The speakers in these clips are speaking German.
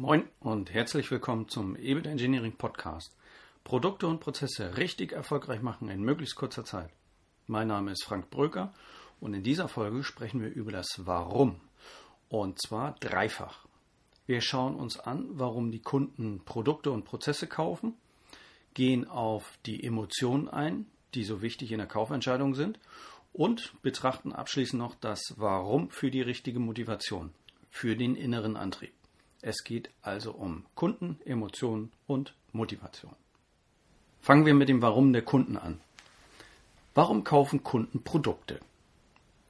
Moin und herzlich willkommen zum EBIT Engineering Podcast. Produkte und Prozesse richtig erfolgreich machen in möglichst kurzer Zeit. Mein Name ist Frank Bröker und in dieser Folge sprechen wir über das Warum. Und zwar dreifach. Wir schauen uns an, warum die Kunden Produkte und Prozesse kaufen, gehen auf die Emotionen ein, die so wichtig in der Kaufentscheidung sind und betrachten abschließend noch das Warum für die richtige Motivation, für den inneren Antrieb. Es geht also um Kunden, Emotionen und Motivation. Fangen wir mit dem Warum der Kunden an. Warum kaufen Kunden Produkte?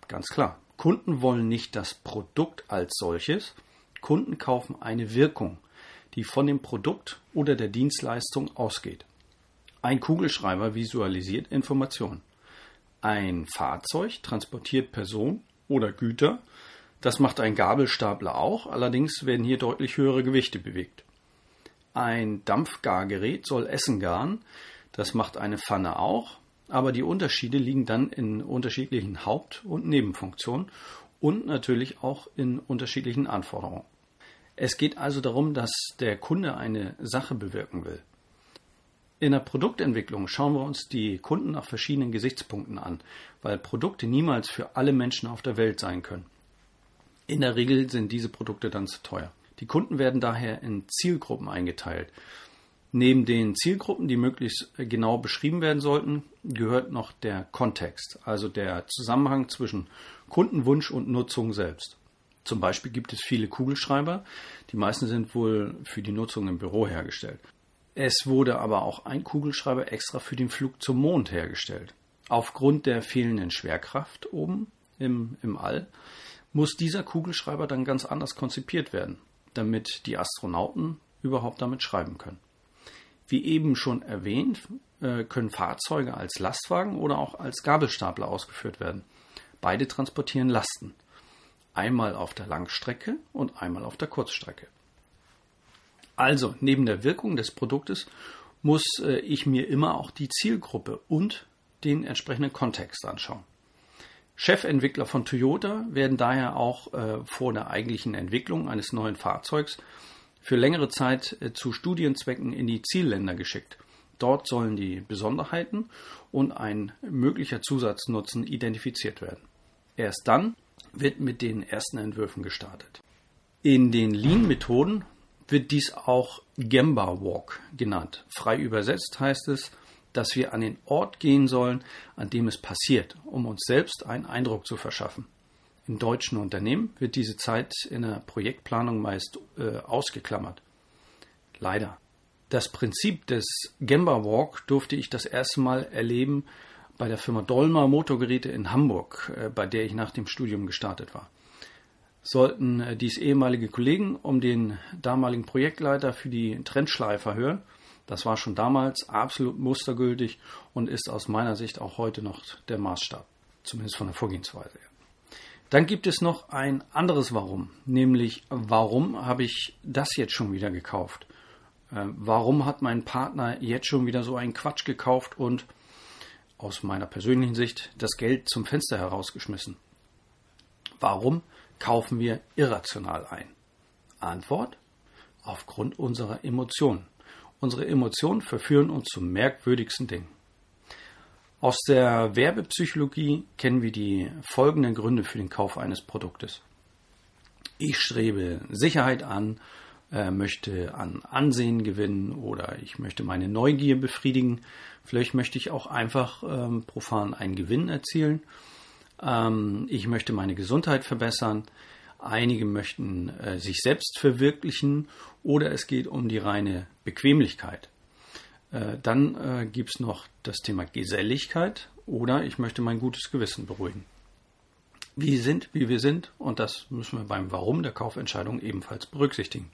Ganz klar, Kunden wollen nicht das Produkt als solches, Kunden kaufen eine Wirkung, die von dem Produkt oder der Dienstleistung ausgeht. Ein Kugelschreiber visualisiert Informationen. Ein Fahrzeug transportiert Personen oder Güter das macht ein Gabelstapler auch, allerdings werden hier deutlich höhere Gewichte bewegt. Ein Dampfgargerät soll Essen garen, das macht eine Pfanne auch, aber die Unterschiede liegen dann in unterschiedlichen Haupt- und Nebenfunktionen und natürlich auch in unterschiedlichen Anforderungen. Es geht also darum, dass der Kunde eine Sache bewirken will. In der Produktentwicklung schauen wir uns die Kunden nach verschiedenen Gesichtspunkten an, weil Produkte niemals für alle Menschen auf der Welt sein können. In der Regel sind diese Produkte dann zu teuer. Die Kunden werden daher in Zielgruppen eingeteilt. Neben den Zielgruppen, die möglichst genau beschrieben werden sollten, gehört noch der Kontext, also der Zusammenhang zwischen Kundenwunsch und Nutzung selbst. Zum Beispiel gibt es viele Kugelschreiber, die meisten sind wohl für die Nutzung im Büro hergestellt. Es wurde aber auch ein Kugelschreiber extra für den Flug zum Mond hergestellt. Aufgrund der fehlenden Schwerkraft oben im, im All muss dieser Kugelschreiber dann ganz anders konzipiert werden, damit die Astronauten überhaupt damit schreiben können. Wie eben schon erwähnt, äh, können Fahrzeuge als Lastwagen oder auch als Gabelstapler ausgeführt werden. Beide transportieren Lasten. Einmal auf der Langstrecke und einmal auf der Kurzstrecke. Also, neben der Wirkung des Produktes muss äh, ich mir immer auch die Zielgruppe und den entsprechenden Kontext anschauen. Chefentwickler von Toyota werden daher auch äh, vor der eigentlichen Entwicklung eines neuen Fahrzeugs für längere Zeit äh, zu Studienzwecken in die Zielländer geschickt. Dort sollen die Besonderheiten und ein möglicher Zusatznutzen identifiziert werden. Erst dann wird mit den ersten Entwürfen gestartet. In den Lean-Methoden wird dies auch Gemba Walk genannt. Frei übersetzt heißt es dass wir an den Ort gehen sollen, an dem es passiert, um uns selbst einen Eindruck zu verschaffen. In deutschen Unternehmen wird diese Zeit in der Projektplanung meist äh, ausgeklammert. Leider. Das Prinzip des Gemba Walk durfte ich das erste Mal erleben bei der Firma Dolmer Motorgeräte in Hamburg, äh, bei der ich nach dem Studium gestartet war. Sollten äh, dies ehemalige Kollegen um den damaligen Projektleiter für die Trendschleifer hören, das war schon damals absolut mustergültig und ist aus meiner Sicht auch heute noch der Maßstab, zumindest von der Vorgehensweise her. Dann gibt es noch ein anderes Warum, nämlich warum habe ich das jetzt schon wieder gekauft? Ähm, warum hat mein Partner jetzt schon wieder so einen Quatsch gekauft und aus meiner persönlichen Sicht das Geld zum Fenster herausgeschmissen? Warum kaufen wir irrational ein? Antwort? Aufgrund unserer Emotionen. Unsere Emotionen verführen uns zum merkwürdigsten Dingen. Aus der Werbepsychologie kennen wir die folgenden Gründe für den Kauf eines Produktes. Ich strebe Sicherheit an, äh, möchte an Ansehen gewinnen oder ich möchte meine Neugier befriedigen. Vielleicht möchte ich auch einfach ähm, profan einen Gewinn erzielen. Ähm, ich möchte meine Gesundheit verbessern. Einige möchten äh, sich selbst verwirklichen oder es geht um die reine Bequemlichkeit. Äh, dann äh, gibt es noch das Thema Geselligkeit oder ich möchte mein gutes Gewissen beruhigen. Wir sind, wie wir sind und das müssen wir beim Warum der Kaufentscheidung ebenfalls berücksichtigen.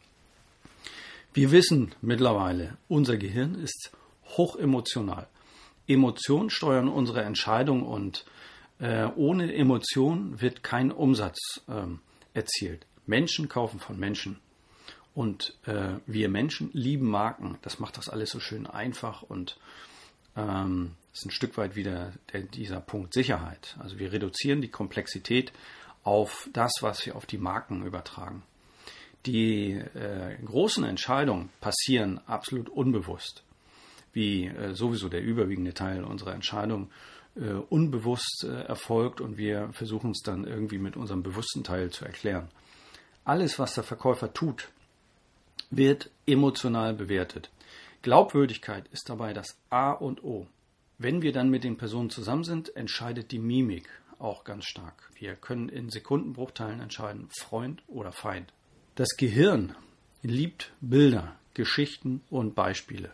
Wir wissen mittlerweile, unser Gehirn ist hochemotional. Emotionen steuern unsere Entscheidung und äh, ohne Emotion wird kein Umsatz ähm, erzielt. Menschen kaufen von Menschen. Und äh, wir Menschen lieben Marken. Das macht das alles so schön einfach und ähm, ist ein Stück weit wieder der, dieser Punkt Sicherheit. Also wir reduzieren die Komplexität auf das, was wir auf die Marken übertragen. Die äh, großen Entscheidungen passieren absolut unbewusst, wie äh, sowieso der überwiegende Teil unserer Entscheidungen äh, unbewusst äh, erfolgt und wir versuchen es dann irgendwie mit unserem bewussten Teil zu erklären. Alles, was der Verkäufer tut, wird emotional bewertet. Glaubwürdigkeit ist dabei das A und O. Wenn wir dann mit den Personen zusammen sind, entscheidet die Mimik auch ganz stark. Wir können in Sekundenbruchteilen entscheiden, Freund oder Feind. Das Gehirn liebt Bilder, Geschichten und Beispiele.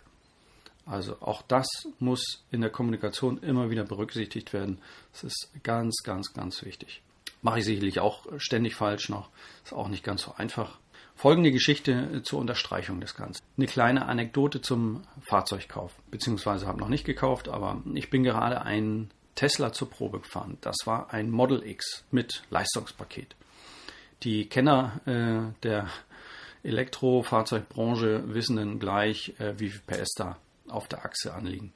Also auch das muss in der Kommunikation immer wieder berücksichtigt werden. Das ist ganz, ganz, ganz wichtig. Mache ich sicherlich auch ständig falsch noch. Ist auch nicht ganz so einfach. Folgende Geschichte zur Unterstreichung des Ganzen. Eine kleine Anekdote zum Fahrzeugkauf, beziehungsweise habe noch nicht gekauft, aber ich bin gerade einen Tesla zur Probe gefahren. Das war ein Model X mit Leistungspaket. Die Kenner äh, der Elektrofahrzeugbranche wissen dann gleich, äh, wie viel PS da auf der Achse anliegen.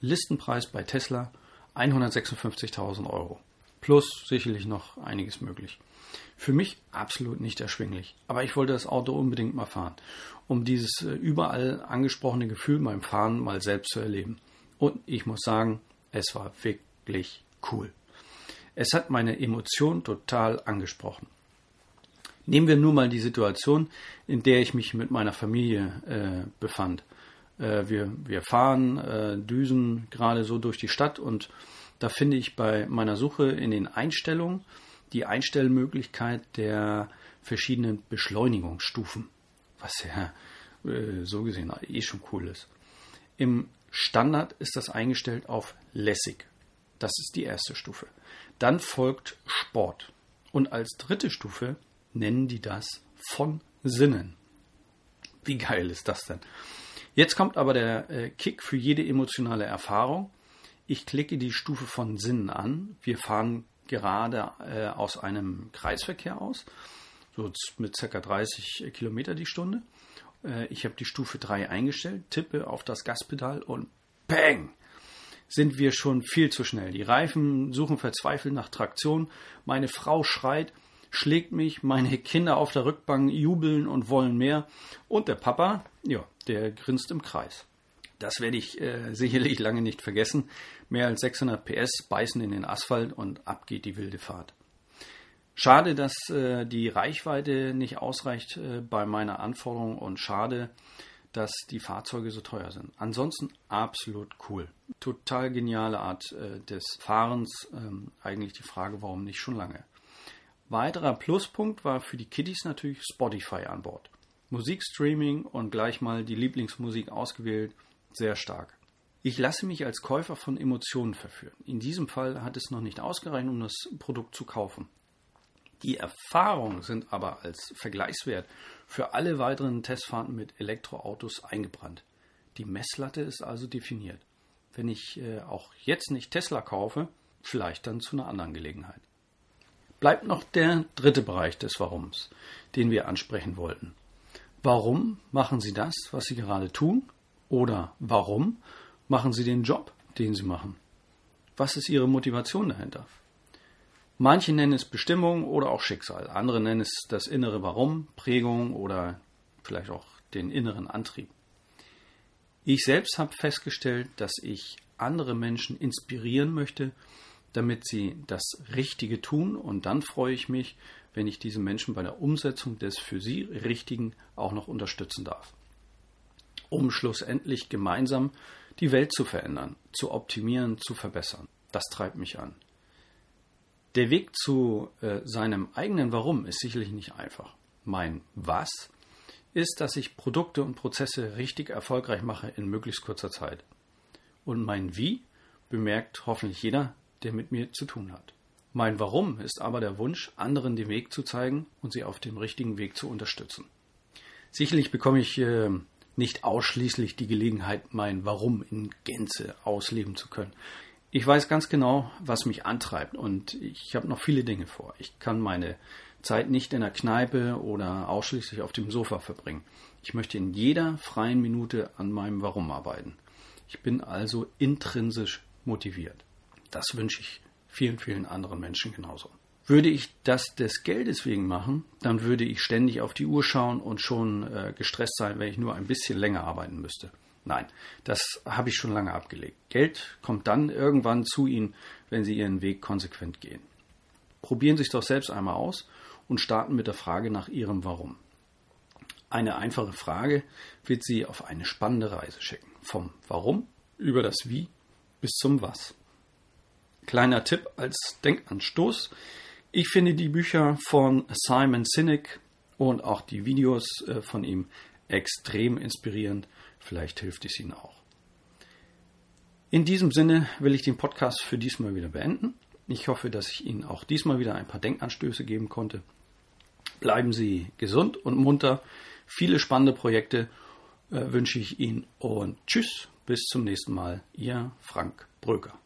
Listenpreis bei Tesla 156.000 Euro. Plus sicherlich noch einiges möglich. Für mich absolut nicht erschwinglich. Aber ich wollte das Auto unbedingt mal fahren, um dieses äh, überall angesprochene Gefühl beim Fahren mal selbst zu erleben. Und ich muss sagen, es war wirklich cool. Es hat meine Emotion total angesprochen. Nehmen wir nur mal die Situation, in der ich mich mit meiner Familie äh, befand. Äh, wir, wir fahren, äh, düsen gerade so durch die Stadt und da finde ich bei meiner Suche in den Einstellungen die Einstellmöglichkeit der verschiedenen Beschleunigungsstufen, was ja äh, so gesehen eh schon cool ist. Im Standard ist das eingestellt auf lässig. Das ist die erste Stufe. Dann folgt Sport. Und als dritte Stufe nennen die das von Sinnen. Wie geil ist das denn? Jetzt kommt aber der äh, Kick für jede emotionale Erfahrung. Ich klicke die Stufe von Sinnen an. Wir fahren gerade äh, aus einem Kreisverkehr aus, so mit ca. 30 Kilometer die Stunde. Äh, ich habe die Stufe 3 eingestellt, tippe auf das Gaspedal und bang! sind wir schon viel zu schnell. Die Reifen suchen verzweifelt nach Traktion. Meine Frau schreit, schlägt mich, meine Kinder auf der Rückbank jubeln und wollen mehr. Und der Papa, ja, der grinst im Kreis. Das werde ich äh, sicherlich lange nicht vergessen. Mehr als 600 PS beißen in den Asphalt und ab geht die wilde Fahrt. Schade, dass äh, die Reichweite nicht ausreicht äh, bei meiner Anforderung und schade, dass die Fahrzeuge so teuer sind. Ansonsten absolut cool. Total geniale Art äh, des Fahrens. Ähm, eigentlich die Frage, warum nicht schon lange. Weiterer Pluspunkt war für die Kiddies natürlich Spotify an Bord. Musikstreaming und gleich mal die Lieblingsmusik ausgewählt, sehr stark. Ich lasse mich als Käufer von Emotionen verführen. In diesem Fall hat es noch nicht ausgereicht, um das Produkt zu kaufen. Die Erfahrungen sind aber als Vergleichswert für alle weiteren Testfahrten mit Elektroautos eingebrannt. Die Messlatte ist also definiert. Wenn ich äh, auch jetzt nicht Tesla kaufe, vielleicht dann zu einer anderen Gelegenheit bleibt noch der dritte Bereich des Warums, den wir ansprechen wollten. Warum machen Sie das, was Sie gerade tun? Oder warum machen Sie den Job, den Sie machen? Was ist Ihre Motivation dahinter? Manche nennen es Bestimmung oder auch Schicksal, andere nennen es das innere Warum, Prägung oder vielleicht auch den inneren Antrieb. Ich selbst habe festgestellt, dass ich andere Menschen inspirieren möchte, damit sie das Richtige tun. Und dann freue ich mich, wenn ich diese Menschen bei der Umsetzung des für sie Richtigen auch noch unterstützen darf. Um schlussendlich gemeinsam die Welt zu verändern, zu optimieren, zu verbessern. Das treibt mich an. Der Weg zu äh, seinem eigenen Warum ist sicherlich nicht einfach. Mein Was ist, dass ich Produkte und Prozesse richtig erfolgreich mache in möglichst kurzer Zeit. Und mein Wie bemerkt hoffentlich jeder, der mit mir zu tun hat. Mein Warum ist aber der Wunsch, anderen den Weg zu zeigen und sie auf dem richtigen Weg zu unterstützen. Sicherlich bekomme ich äh, nicht ausschließlich die Gelegenheit, mein Warum in Gänze ausleben zu können. Ich weiß ganz genau, was mich antreibt und ich habe noch viele Dinge vor. Ich kann meine Zeit nicht in der Kneipe oder ausschließlich auf dem Sofa verbringen. Ich möchte in jeder freien Minute an meinem Warum arbeiten. Ich bin also intrinsisch motiviert. Das wünsche ich vielen, vielen anderen Menschen genauso. Würde ich das des Geldes wegen machen, dann würde ich ständig auf die Uhr schauen und schon äh, gestresst sein, wenn ich nur ein bisschen länger arbeiten müsste. Nein, das habe ich schon lange abgelegt. Geld kommt dann irgendwann zu Ihnen, wenn Sie Ihren Weg konsequent gehen. Probieren Sie es doch selbst einmal aus und starten mit der Frage nach Ihrem Warum. Eine einfache Frage wird Sie auf eine spannende Reise schicken. Vom Warum über das Wie bis zum Was. Kleiner Tipp als Denkanstoß. Ich finde die Bücher von Simon Sinek und auch die Videos äh, von ihm extrem inspirierend. Vielleicht hilft es Ihnen auch. In diesem Sinne will ich den Podcast für diesmal wieder beenden. Ich hoffe, dass ich Ihnen auch diesmal wieder ein paar Denkanstöße geben konnte. Bleiben Sie gesund und munter. Viele spannende Projekte äh, wünsche ich Ihnen und tschüss, bis zum nächsten Mal. Ihr Frank Bröker.